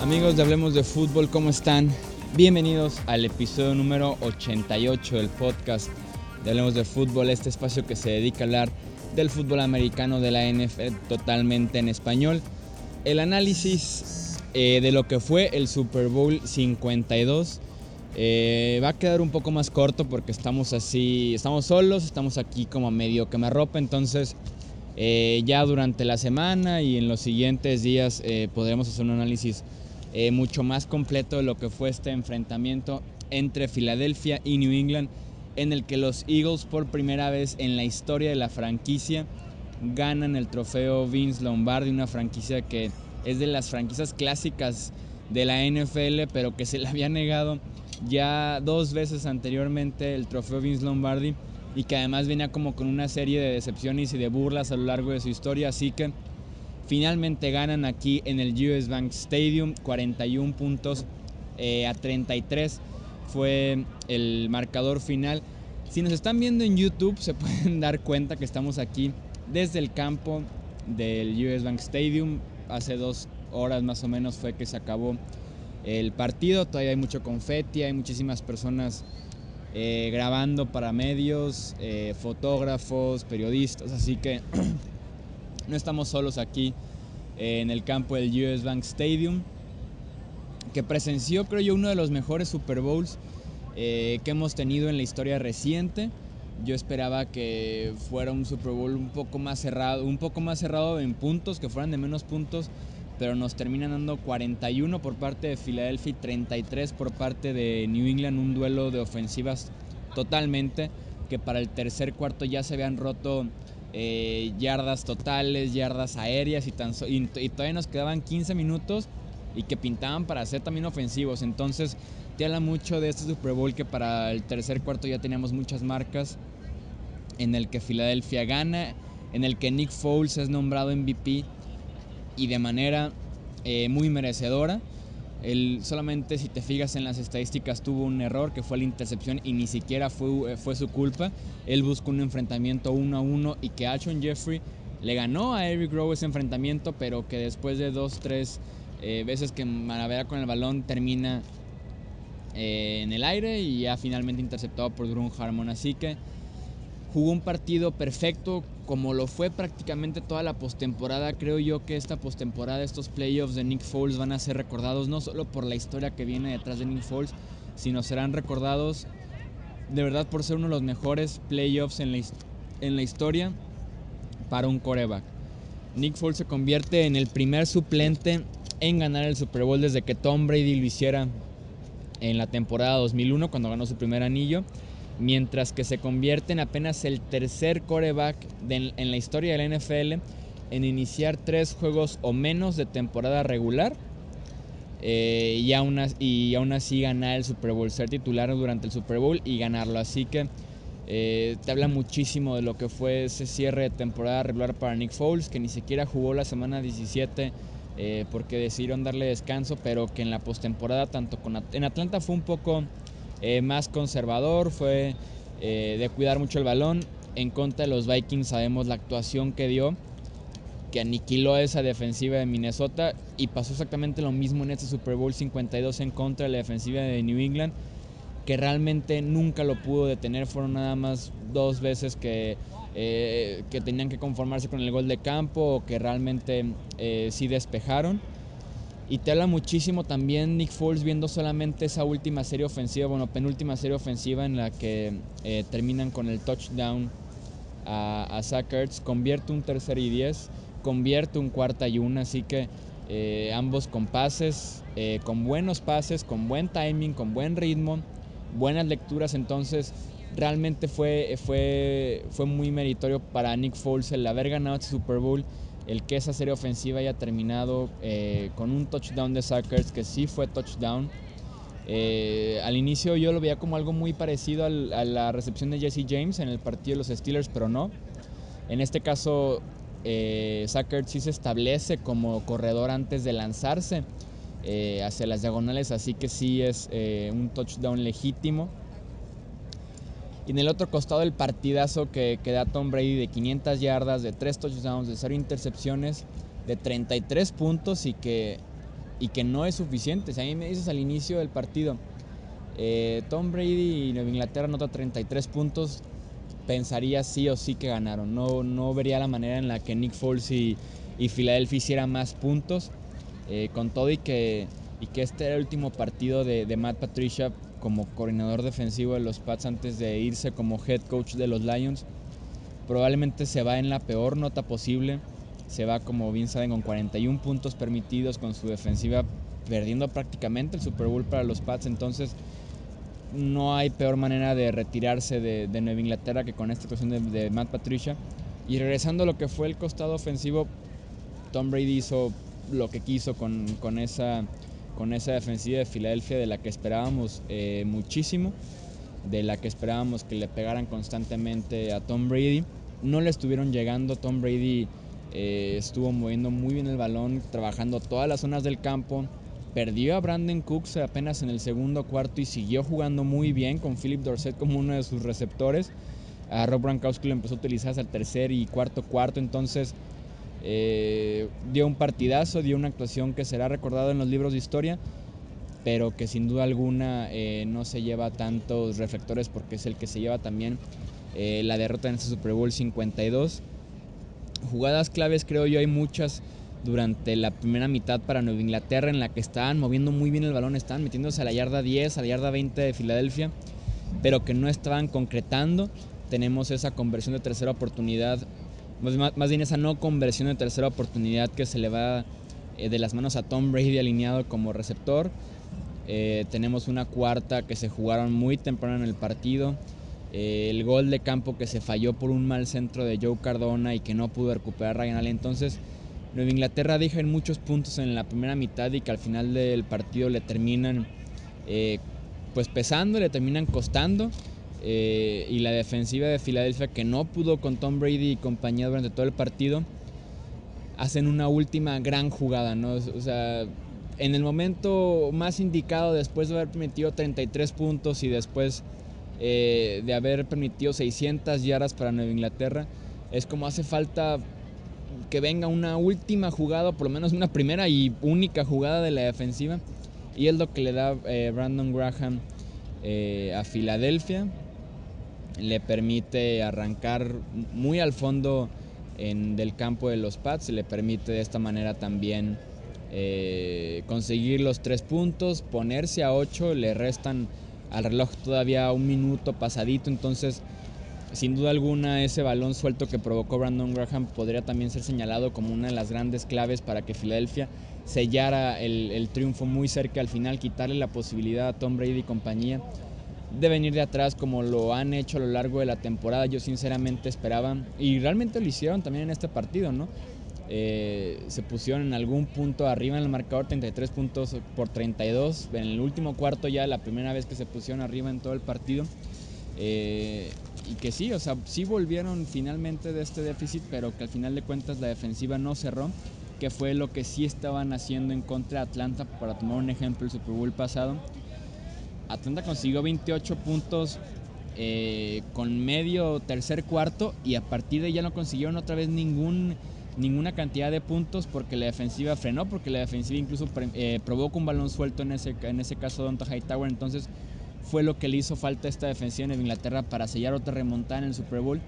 Amigos de Hablemos de Fútbol, ¿cómo están? Bienvenidos al episodio número 88 del podcast de Hablemos de Fútbol, este espacio que se dedica a hablar del fútbol americano de la NFL totalmente en español. El análisis eh, de lo que fue el Super Bowl 52 eh, va a quedar un poco más corto porque estamos así, estamos solos, estamos aquí como medio que me ropa, entonces eh, ya durante la semana y en los siguientes días podremos hacer un análisis mucho más completo de lo que fue este enfrentamiento entre Filadelfia y New England en el que los Eagles por primera vez en la historia de la franquicia ganan el trofeo Vince Lombardi, una franquicia que es de las franquicias clásicas de la NFL, pero que se le había negado ya dos veces anteriormente el trofeo Vince Lombardi y que además venía como con una serie de decepciones y de burlas a lo largo de su historia, así que finalmente ganan aquí en el US Bank Stadium 41 puntos eh, a 33 fue el marcador final. Si nos están viendo en YouTube se pueden dar cuenta que estamos aquí desde el campo del US Bank Stadium. Hace dos horas más o menos fue que se acabó el partido. Todavía hay mucho confeti, hay muchísimas personas eh, grabando para medios, eh, fotógrafos, periodistas. Así que no estamos solos aquí eh, en el campo del US Bank Stadium que presenció, creo yo, uno de los mejores Super Bowls que hemos tenido en la historia reciente. Yo esperaba que fuera un Super Bowl un poco más cerrado, un poco más cerrado en puntos, que fueran de menos puntos, pero nos terminan dando 41 por parte de Philadelphia y 33 por parte de New England, un duelo de ofensivas totalmente, que para el tercer cuarto ya se habían roto eh, yardas totales, yardas aéreas y, tan y todavía nos quedaban 15 minutos y que pintaban para ser también ofensivos. Entonces, te habla mucho de este Super Bowl que para el tercer cuarto ya teníamos muchas marcas, en el que Filadelfia gana, en el que Nick Foles es nombrado MVP y de manera eh, muy merecedora. Él solamente si te fijas en las estadísticas tuvo un error que fue la intercepción y ni siquiera fue, eh, fue su culpa. Él buscó un enfrentamiento uno a uno y que Alshon Jeffrey le ganó a Eric Rowe ese enfrentamiento, pero que después de dos, tres eh, veces que Maravera con el balón termina en el aire y ya finalmente interceptado por Drew Harmon. Así que jugó un partido perfecto como lo fue prácticamente toda la postemporada. Creo yo que esta postemporada, estos playoffs de Nick Foles van a ser recordados no solo por la historia que viene detrás de Nick Foles, sino serán recordados de verdad por ser uno de los mejores playoffs en la, en la historia para un coreback. Nick Foles se convierte en el primer suplente en ganar el Super Bowl desde que Tom Brady lo hiciera en la temporada 2001 cuando ganó su primer anillo, mientras que se convierte en apenas el tercer coreback en la historia de la NFL en iniciar tres juegos o menos de temporada regular eh, y, aún, así ganar el Super Bowl, ser titular durante el Super Bowl y ganarlo. Así que eh, te habla muchísimo de lo que fue ese cierre de temporada regular para Nick Foles, que ni siquiera jugó la semana 17 eh, porque decidieron darle descanso, pero que en la postemporada, tanto con en Atlanta fue un poco eh, más conservador, fue eh, de cuidar mucho el balón. En contra de los Vikings sabemos la actuación que dio, que aniquiló esa defensiva de Minnesota y pasó exactamente lo mismo en este Super Bowl 52 en contra de la defensiva de New England, que realmente nunca lo pudo detener, fueron nada más dos veces que eh, que tenían que conformarse con el gol de campo o que realmente sí despejaron. Y te habla muchísimo también Nick Foles viendo solamente esa última serie ofensiva, bueno, penúltima serie ofensiva en la que eh, terminan con el touchdown a, a Zach convierte un tercer y diez, convierte un cuarta y una, así que ambos con pases, con buenos pases, con buen timing, con buen ritmo, buenas lecturas, entonces realmente fue, fue, fue muy meritorio para Nick Foles el haber ganado este Super Bowl, el que esa serie ofensiva haya terminado eh, con un touchdown de Suckers, que sí fue touchdown. Eh, al inicio yo lo veía como algo muy parecido a la recepción de Jesse James en el partido de los Steelers, pero no. En este caso, eh, sí se establece como corredor antes de lanzarse eh, hacia las diagonales, así que sí es un touchdown legítimo. Y en el otro costado el partidazo que, que da Tom Brady de 500 yardas, de 3 touchdowns, de 0 intercepciones, de 33 puntos y que, y que no es suficiente. Si a mí me dices al inicio del partido, eh, Tom Brady y Nueva Inglaterra anota 33 puntos, pensaría sí o sí que ganaron. No, no vería la manera en la que Nick Foles y, y Philadelphia hicieran más puntos. Eh, con todo y que, y que este era el último partido de Matt Patricia como coordinador defensivo de los Pats antes de irse como head coach de los Lions. Probablemente se va en la peor nota posible. Se va, como bien saben, con 41 puntos permitidos, con su defensiva perdiendo prácticamente el Super Bowl para los Pats. Entonces, no hay peor manera de retirarse de, Nueva Inglaterra que con esta actuación de, de, Matt Patricia. Y regresando a lo que fue el costado ofensivo, Tom Brady hizo lo que quiso con, con esa, con esa defensiva de Filadelfia de la que esperábamos eh, muchísimo, de la que esperábamos que le pegaran constantemente a Tom Brady. No le estuvieron llegando, Tom Brady eh, estuvo moviendo muy bien el balón, trabajando todas las zonas del campo, perdió a Brandon Cooks apenas en el segundo cuarto y siguió jugando muy bien con Philip Dorset como uno de sus receptores. A Rob Gronkowski lo empezó a utilizar hasta el tercer y cuarto cuarto, entonces eh, dio un partidazo, dio una actuación que será recordada en los libros de historia, pero que sin duda alguna eh, no se lleva tantos reflectores porque es el que se lleva también eh, la derrota en este Super Bowl 52. Jugadas claves creo yo hay muchas durante la primera mitad para Nueva Inglaterra en la que estaban moviendo muy bien el balón, estaban metiéndose a la yarda 10, a la yarda 20 de Filadelfia, pero que no estaban concretando. Tenemos esa conversión de tercera oportunidad, más, más bien esa no conversión de tercera oportunidad que se le va eh, de las manos a Tom Brady alineado como receptor. Eh, tenemos una cuarta que se jugaron muy temprano en el partido. Eh, el gol de campo que se falló por un mal centro de Joe Cardona y que no pudo recuperar Ryan. Entonces, Nueva Inglaterra deja en muchos puntos en la primera mitad y que al final del partido le terminan pues pesando, le terminan costando. Eh, y la defensiva de Filadelfia que no pudo con Tom Brady y compañía durante todo el partido, hacen una última gran jugada, ¿no? O sea, en el momento más indicado, después de haber permitido 33 puntos y después eh, de haber permitido 600 yardas para Nueva Inglaterra, es como hace falta que venga una última jugada, por lo menos una primera y única jugada de la defensiva. Y es lo que le da eh, Brandon Graham a Filadelfia. Le permite arrancar muy al fondo del campo de los Pats. Le permite de esta manera también eh, conseguir los tres puntos, ponerse a ocho. Le restan al reloj todavía un minuto pasadito. Entonces sin duda alguna, ese balón suelto que provocó Brandon Graham podría también ser señalado como una de las grandes claves para que Filadelfia sellara el, el, triunfo muy cerca al final, quitarle la posibilidad a Tom Brady y compañía de venir de atrás como lo han hecho a lo largo de la temporada. Yo sinceramente esperaba, y realmente lo hicieron también en este partido, ¿no? Eh, se pusieron en algún punto arriba en el marcador 33 puntos por 32 en el último cuarto ya la primera vez que se pusieron arriba en todo el partido eh, y que sí, o sea, sí volvieron finalmente de este déficit, pero que al final de cuentas la defensiva no cerró, que fue lo que sí estaban haciendo en contra de Atlanta, para tomar un ejemplo, el Super Bowl pasado. Atlanta consiguió 28 puntos eh, con medio tercer cuarto y a partir de ahí ya no consiguieron otra vez ninguna cantidad de puntos porque la defensiva frenó, porque la defensiva incluso eh, provoca un balón suelto en ese, en ese caso Donta Hightower, entonces fue lo que le hizo falta esta defensiva en Inglaterra para sellar otra remontada en el Super Bowl.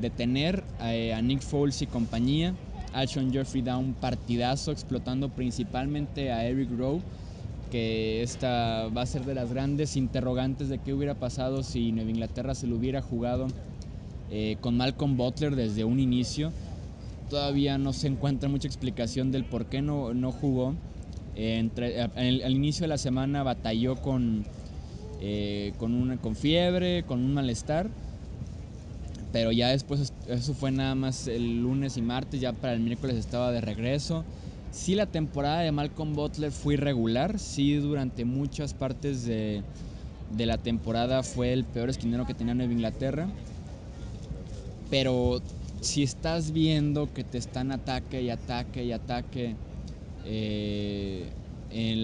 Detener a, a Nick Foles y compañía. Alshon Jeffrey da un partidazo explotando principalmente a Eric Rowe, que esta va a ser de las grandes interrogantes de qué hubiera pasado si Nueva Inglaterra se lo hubiera jugado eh, con Malcolm Butler desde un inicio. Todavía no se encuentra mucha explicación del por qué no, no jugó. Eh, al inicio de la semana batalló con, eh, con, una, con fiebre, con un malestar. Pero ya después, eso fue nada más el lunes y martes, ya para el miércoles estaba de regreso. Sí, la temporada de Malcolm Butler fue irregular, sí, durante muchas partes de, de la temporada fue el peor esquinero que tenía Nueva Inglaterra. Pero si estás viendo que te están ataque y ataque y ataque, eh, en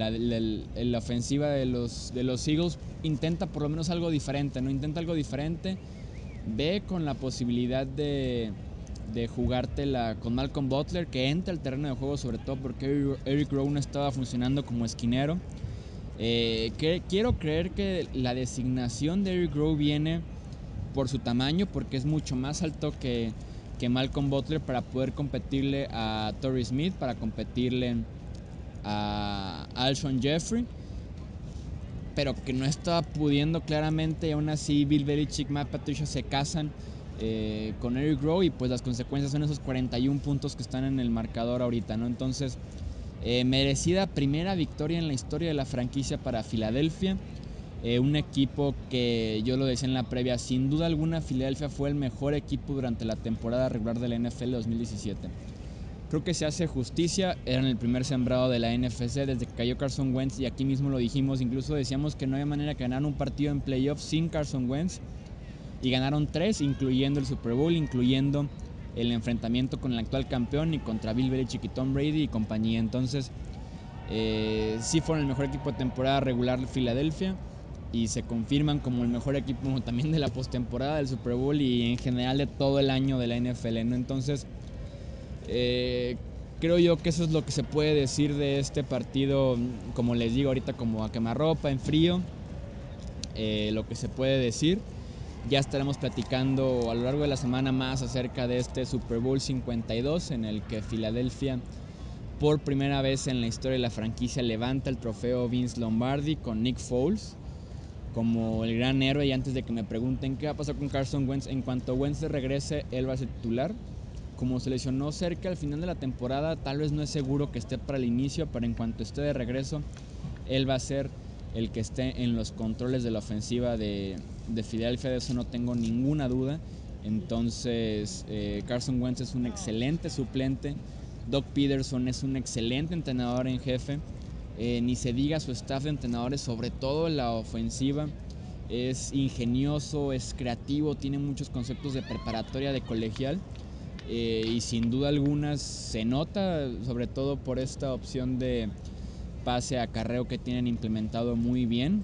la, ofensiva de los, de los Eagles intenta por lo menos algo diferente, ¿no? Intenta algo diferente, ve con la posibilidad de, de jugártela con Malcolm Butler, que entra al terreno de juego sobre todo porque Eric Rowe no estaba funcionando como esquinero. Eh, que, quiero creer que la designación de Eric Rowe viene por su tamaño, porque es mucho más alto que, que Malcolm Butler para poder competirle a Torrey Smith, para competirle a Alshon Jeffrey, pero que no estaba pudiendo claramente. Aún así, Bill Belichick, Matt Patricia se casan eh, con Eric Rowe y pues las consecuencias son esos 41 puntos que están en el marcador ahorita, ¿no? Entonces, eh, merecida primera victoria en la historia de la franquicia para Filadelfia. Eh, un equipo que yo lo decía en la previa, sin duda alguna Filadelfia fue el mejor equipo durante la temporada regular de la NFL 2017. Creo que se hace justicia, eran el primer sembrado de la NFC desde que cayó Carson Wentz y aquí mismo lo dijimos, incluso decíamos que no había manera que ganaran un partido en playoffs sin Carson Wentz y ganaron tres, incluyendo el Super Bowl, incluyendo el enfrentamiento con el actual campeón y contra Bill Belichick y Tom Brady y compañía. Entonces, eh, sí fueron el mejor equipo de temporada regular de Filadelfia y se confirman como el mejor equipo también de la postemporada del Super Bowl y en general de todo el año de la NFL. Entonces, eh, creo yo que eso es lo que se puede decir de este partido, como les digo ahorita, como a quemarropa, en frío, eh, lo que se puede decir. Ya estaremos platicando a lo largo de la semana más acerca de este Super Bowl 52 en el que Filadelfia por primera vez en la historia de la franquicia levanta el trofeo Vince Lombardi con Nick Foles como el gran héroe y antes de que me pregunten qué va a pasar con Carson Wentz, en cuanto Wentz regrese, él va a ser titular. Como se cerca al final de la temporada, tal vez no es seguro que esté para el inicio, pero en cuanto esté de regreso, él va a ser el que esté en los controles de la ofensiva de, de Filadelfia, de eso no tengo ninguna duda. Entonces, eh, Carson Wentz es un excelente suplente. Doc Peterson es un excelente entrenador en jefe. Eh, ni se diga su staff de entrenadores, sobre todo la ofensiva. Es ingenioso, es creativo, tiene muchos conceptos de preparatoria, de colegial. Eh, y sin duda alguna se nota, sobre todo por esta opción de pase a carreo que tienen implementado muy bien,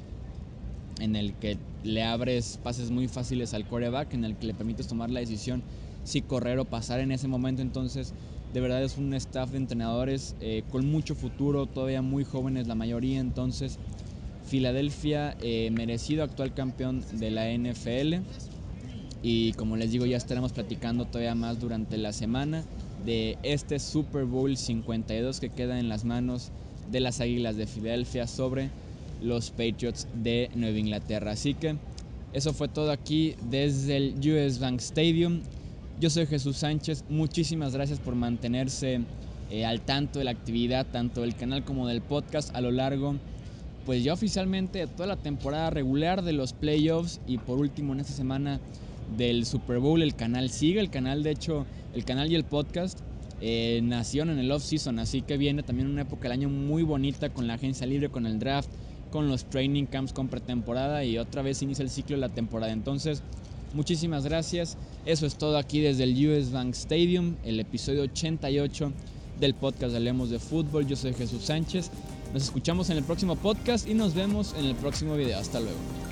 en el que le abres pases muy fáciles al coreback, en el que le permites tomar la decisión si correr o pasar en ese momento. Entonces, de verdad es un staff de entrenadores eh, con mucho futuro, todavía muy jóvenes la mayoría. Entonces, Filadelfia, eh, merecido actual campeón de la NFL. Y como les digo, ya estaremos platicando todavía más durante la semana de este Super Bowl 52 que queda en las manos de las Águilas de Filadelfia sobre los Patriots de Nueva Inglaterra. Así que eso fue todo aquí desde el US Bank Stadium. Yo soy Jesús Sánchez, muchísimas gracias por mantenerse eh, al tanto de la actividad, tanto del canal como del podcast a lo largo, pues ya oficialmente toda la temporada regular de los playoffs y por último en esta semana del Super Bowl, el canal sigue, el canal de hecho, el canal y el podcast eh, nacieron en el off-season, así que viene también una época del año muy bonita con la agencia libre, con el draft, con los training camps con pretemporada y otra vez inicia el ciclo de la temporada. Entonces, muchísimas gracias. Eso es todo aquí desde el US Bank Stadium, el episodio 88 del podcast de Hablemos de Fútbol. Yo soy Jesús Sánchez. Nos escuchamos en el próximo podcast y nos vemos en el próximo video. Hasta luego.